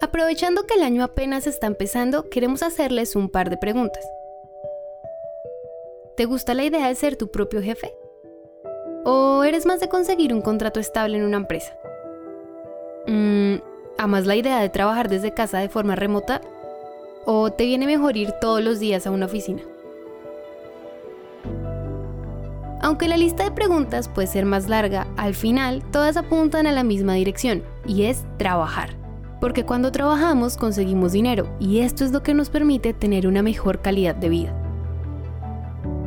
Aprovechando que el año apenas está empezando, queremos hacerles un par de preguntas. ¿Te gusta la idea de ser tu propio jefe? ¿O eres más de conseguir un contrato estable en una empresa? Mm, ¿Amas la idea de trabajar desde casa de forma remota? ¿O te viene mejor ir todos los días a una oficina? Aunque la lista de preguntas puede ser más larga, al final todas apuntan a la misma dirección, y es trabajar. Porque cuando trabajamos conseguimos dinero, y esto es lo que nos permite tener una mejor calidad de vida.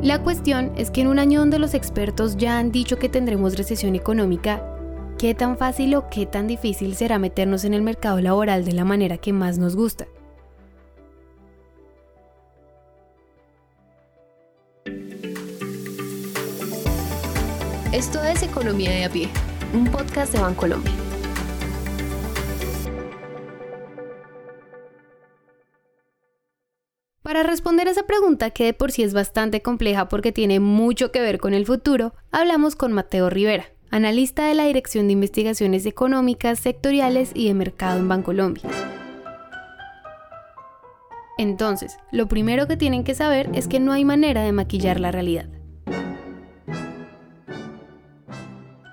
La cuestión es que en un año donde los expertos ya han dicho que tendremos recesión económica, ¿qué tan fácil o qué tan difícil será meternos en el mercado laboral de la manera que más nos gusta? Esto es Economía de a pie, un podcast de Bancolombia. Para responder a esa pregunta, que de por sí es bastante compleja porque tiene mucho que ver con el futuro, hablamos con Mateo Rivera, analista de la Dirección de Investigaciones Económicas, Sectoriales y de Mercado en Bancolombia. Entonces, lo primero que tienen que saber es que no hay manera de maquillar la realidad.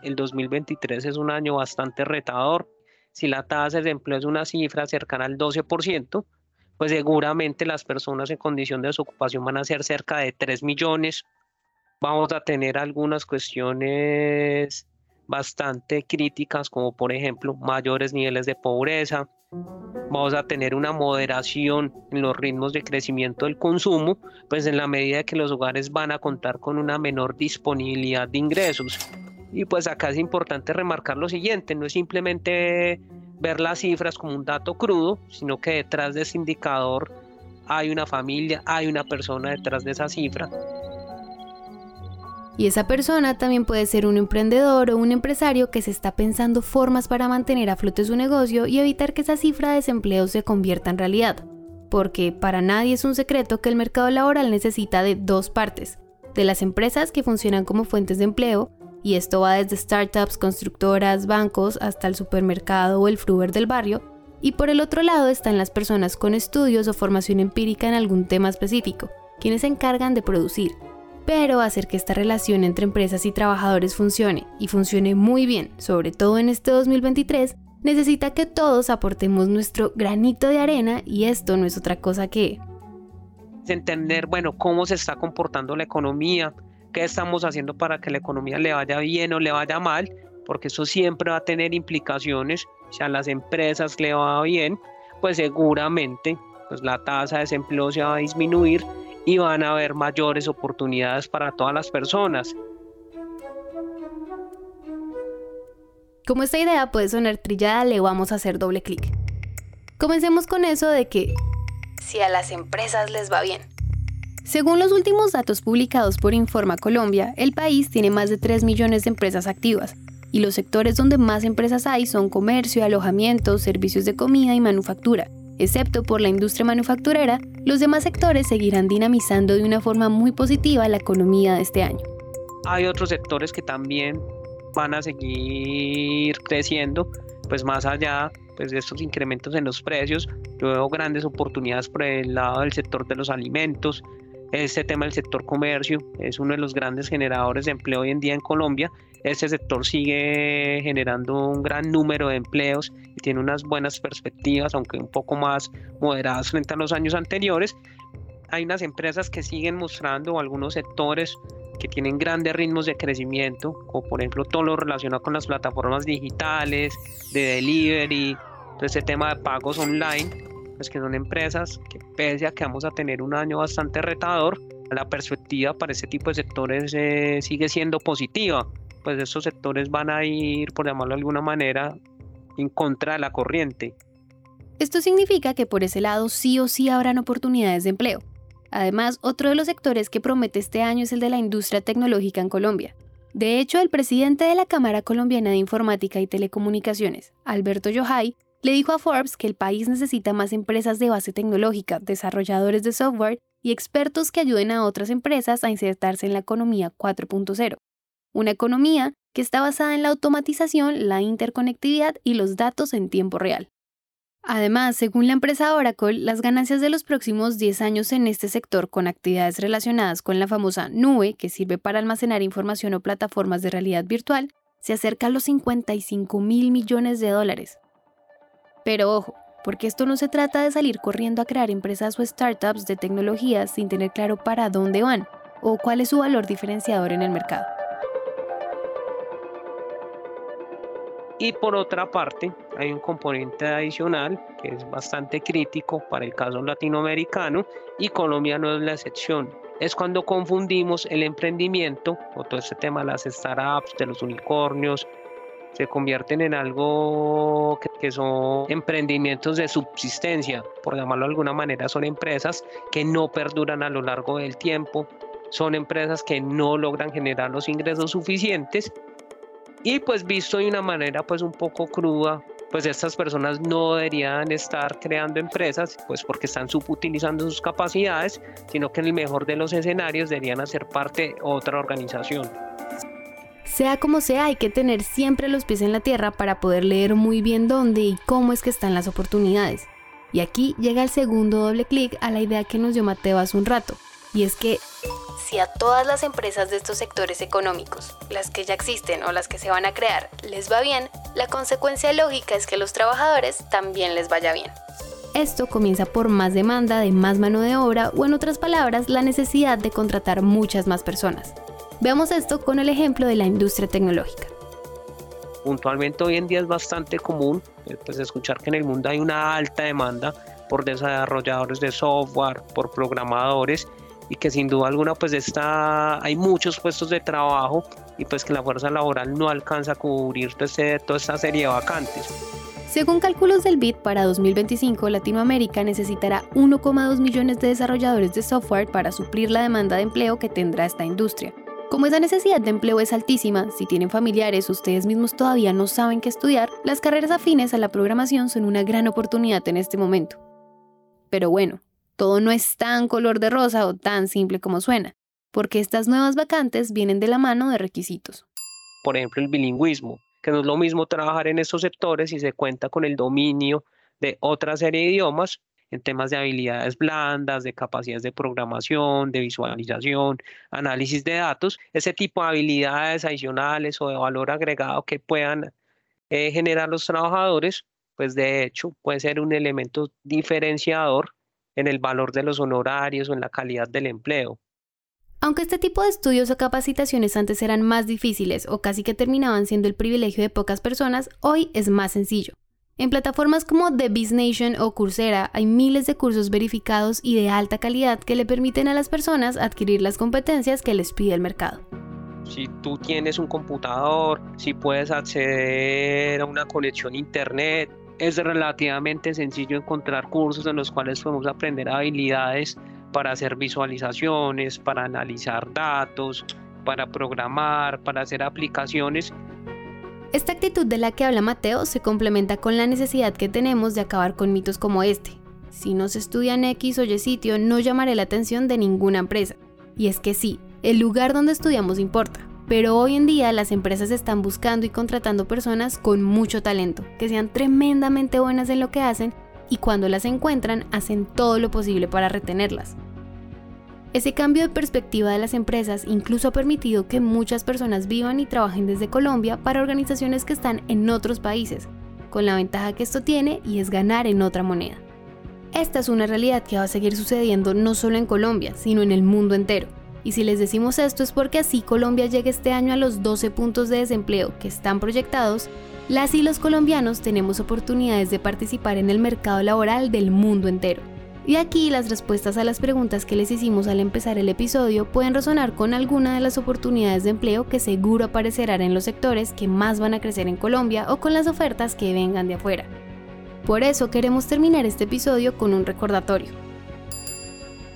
El 2023 es un año bastante retador. Si la tasa de empleo es una cifra cercana al 12%, pues seguramente las personas en condición de desocupación van a ser cerca de 3 millones. Vamos a tener algunas cuestiones bastante críticas, como por ejemplo mayores niveles de pobreza. Vamos a tener una moderación en los ritmos de crecimiento del consumo, pues en la medida que los hogares van a contar con una menor disponibilidad de ingresos. Y pues acá es importante remarcar lo siguiente, no es simplemente ver las cifras como un dato crudo, sino que detrás de ese indicador hay una familia, hay una persona detrás de esa cifra. Y esa persona también puede ser un emprendedor o un empresario que se está pensando formas para mantener a flote su negocio y evitar que esa cifra de desempleo se convierta en realidad. Porque para nadie es un secreto que el mercado laboral necesita de dos partes, de las empresas que funcionan como fuentes de empleo y esto va desde startups, constructoras, bancos, hasta el supermercado o el fruber del barrio, y por el otro lado están las personas con estudios o formación empírica en algún tema específico, quienes se encargan de producir. Pero hacer que esta relación entre empresas y trabajadores funcione, y funcione muy bien, sobre todo en este 2023, necesita que todos aportemos nuestro granito de arena y esto no es otra cosa que... Entender, bueno, cómo se está comportando la economía, qué estamos haciendo para que la economía le vaya bien o le vaya mal, porque eso siempre va a tener implicaciones. Si a las empresas le va bien, pues seguramente pues la tasa de desempleo se va a disminuir y van a haber mayores oportunidades para todas las personas. Como esta idea puede sonar trillada, le vamos a hacer doble clic. Comencemos con eso de que si a las empresas les va bien. Según los últimos datos publicados por Informa Colombia, el país tiene más de 3 millones de empresas activas, y los sectores donde más empresas hay son comercio, alojamiento, servicios de comida y manufactura. Excepto por la industria manufacturera, los demás sectores seguirán dinamizando de una forma muy positiva la economía de este año. Hay otros sectores que también van a seguir creciendo, pues más allá pues, de estos incrementos en los precios, yo veo grandes oportunidades por el lado del sector de los alimentos, este tema del sector comercio es uno de los grandes generadores de empleo hoy en día en Colombia. Este sector sigue generando un gran número de empleos y tiene unas buenas perspectivas, aunque un poco más moderadas frente a los años anteriores. Hay unas empresas que siguen mostrando algunos sectores que tienen grandes ritmos de crecimiento, como por ejemplo todo lo relacionado con las plataformas digitales, de delivery, todo este tema de pagos online pues que son empresas que pese a que vamos a tener un año bastante retador, la perspectiva para ese tipo de sectores eh, sigue siendo positiva, pues estos sectores van a ir, por llamarlo de alguna manera, en contra de la corriente. Esto significa que por ese lado sí o sí habrán oportunidades de empleo. Además, otro de los sectores que promete este año es el de la industria tecnológica en Colombia. De hecho, el presidente de la Cámara Colombiana de Informática y Telecomunicaciones, Alberto Yohay, le dijo a Forbes que el país necesita más empresas de base tecnológica, desarrolladores de software y expertos que ayuden a otras empresas a insertarse en la economía 4.0. Una economía que está basada en la automatización, la interconectividad y los datos en tiempo real. Además, según la empresa Oracle, las ganancias de los próximos 10 años en este sector con actividades relacionadas con la famosa nube, que sirve para almacenar información o plataformas de realidad virtual, se acerca a los 55 mil millones de dólares. Pero ojo, porque esto no se trata de salir corriendo a crear empresas o startups de tecnología sin tener claro para dónde van o cuál es su valor diferenciador en el mercado. Y por otra parte, hay un componente adicional que es bastante crítico para el caso latinoamericano y Colombia no es la excepción. Es cuando confundimos el emprendimiento o todo este tema de las startups, de los unicornios, se convierten en algo que, que, son emprendimientos de subsistencia, por llamarlo de alguna manera, son empresas que no perduran a lo largo del tiempo, son empresas que no logran generar los ingresos suficientes y pues visto de una manera pues un poco cruda, pues estas personas no deberían estar creando empresas, pues porque están subutilizando sus capacidades, sino que en el mejor de los escenarios deberían hacer parte de otra organización. Sea como sea, hay que tener siempre los pies en la tierra para poder leer muy bien dónde y cómo es que están las oportunidades. Y aquí llega el segundo doble clic a la idea que nos dio Mateo hace un rato, y es que si a todas las empresas de estos sectores económicos, las que ya existen o las que se van a crear, les va bien, la consecuencia lógica es que a los trabajadores también les vaya bien. Esto comienza por más demanda de más mano de obra o en otras palabras la necesidad de contratar muchas más personas. Veamos esto con el ejemplo de la industria tecnológica. Puntualmente hoy en día es bastante común eh, pues, escuchar que en el mundo hay una alta demanda por desarrolladores de software, por programadores y que sin duda alguna pues está, hay muchos puestos de trabajo y pues que la fuerza laboral no alcanza a cubrir este, toda esta serie de vacantes. Según cálculos del BID, para 2025 Latinoamérica necesitará 1,2 millones de desarrolladores de software para suplir la demanda de empleo que tendrá esta industria. Como esa necesidad de empleo es altísima, si tienen familiares, ustedes mismos todavía no saben qué estudiar, las carreras afines a la programación son una gran oportunidad en este momento. Pero bueno, todo no es tan color de rosa o tan simple como suena, porque estas nuevas vacantes vienen de la mano de requisitos. Por ejemplo, el bilingüismo, que no es lo mismo trabajar en estos sectores si se cuenta con el dominio de otra serie de idiomas en temas de habilidades blandas, de capacidades de programación, de visualización, análisis de datos, ese tipo de habilidades adicionales o de valor agregado que puedan eh, generar los trabajadores, pues de hecho puede ser un elemento diferenciador en el valor de los honorarios o en la calidad del empleo. Aunque este tipo de estudios o capacitaciones antes eran más difíciles o casi que terminaban siendo el privilegio de pocas personas, hoy es más sencillo. En plataformas como The Biz Nation o Coursera hay miles de cursos verificados y de alta calidad que le permiten a las personas adquirir las competencias que les pide el mercado. Si tú tienes un computador, si puedes acceder a una conexión internet, es relativamente sencillo encontrar cursos en los cuales podemos aprender habilidades para hacer visualizaciones, para analizar datos, para programar, para hacer aplicaciones. Esta actitud de la que habla Mateo se complementa con la necesidad que tenemos de acabar con mitos como este. Si no se estudia en X o Y sitio, no llamaré la atención de ninguna empresa. Y es que sí, el lugar donde estudiamos importa, pero hoy en día las empresas están buscando y contratando personas con mucho talento, que sean tremendamente buenas en lo que hacen y cuando las encuentran hacen todo lo posible para retenerlas. Ese cambio de perspectiva de las empresas incluso ha permitido que muchas personas vivan y trabajen desde Colombia para organizaciones que están en otros países, con la ventaja que esto tiene y es ganar en otra moneda. Esta es una realidad que va a seguir sucediendo no solo en Colombia, sino en el mundo entero. Y si les decimos esto es porque así Colombia llega este año a los 12 puntos de desempleo que están proyectados, las y los colombianos tenemos oportunidades de participar en el mercado laboral del mundo entero. Y aquí las respuestas a las preguntas que les hicimos al empezar el episodio pueden resonar con alguna de las oportunidades de empleo que seguro aparecerán en los sectores que más van a crecer en Colombia o con las ofertas que vengan de afuera. Por eso queremos terminar este episodio con un recordatorio.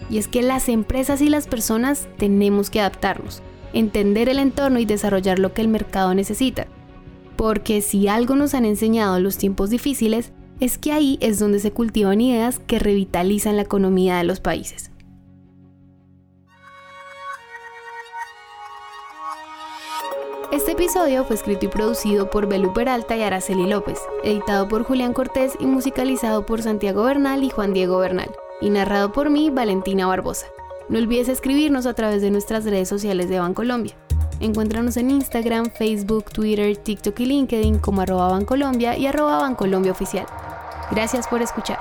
Y es que las empresas y las personas tenemos que adaptarnos, entender el entorno y desarrollar lo que el mercado necesita. Porque si algo nos han enseñado en los tiempos difíciles, es que ahí es donde se cultivan ideas que revitalizan la economía de los países. Este episodio fue escrito y producido por Belu Peralta y Araceli López, editado por Julián Cortés y musicalizado por Santiago Bernal y Juan Diego Bernal, y narrado por mí, Valentina Barbosa. No olvides escribirnos a través de nuestras redes sociales de Bancolombia. Encuéntranos en Instagram, Facebook, Twitter, TikTok y LinkedIn como arroba Bancolombia y arroba Bancolombia Oficial. Gracias por escuchar.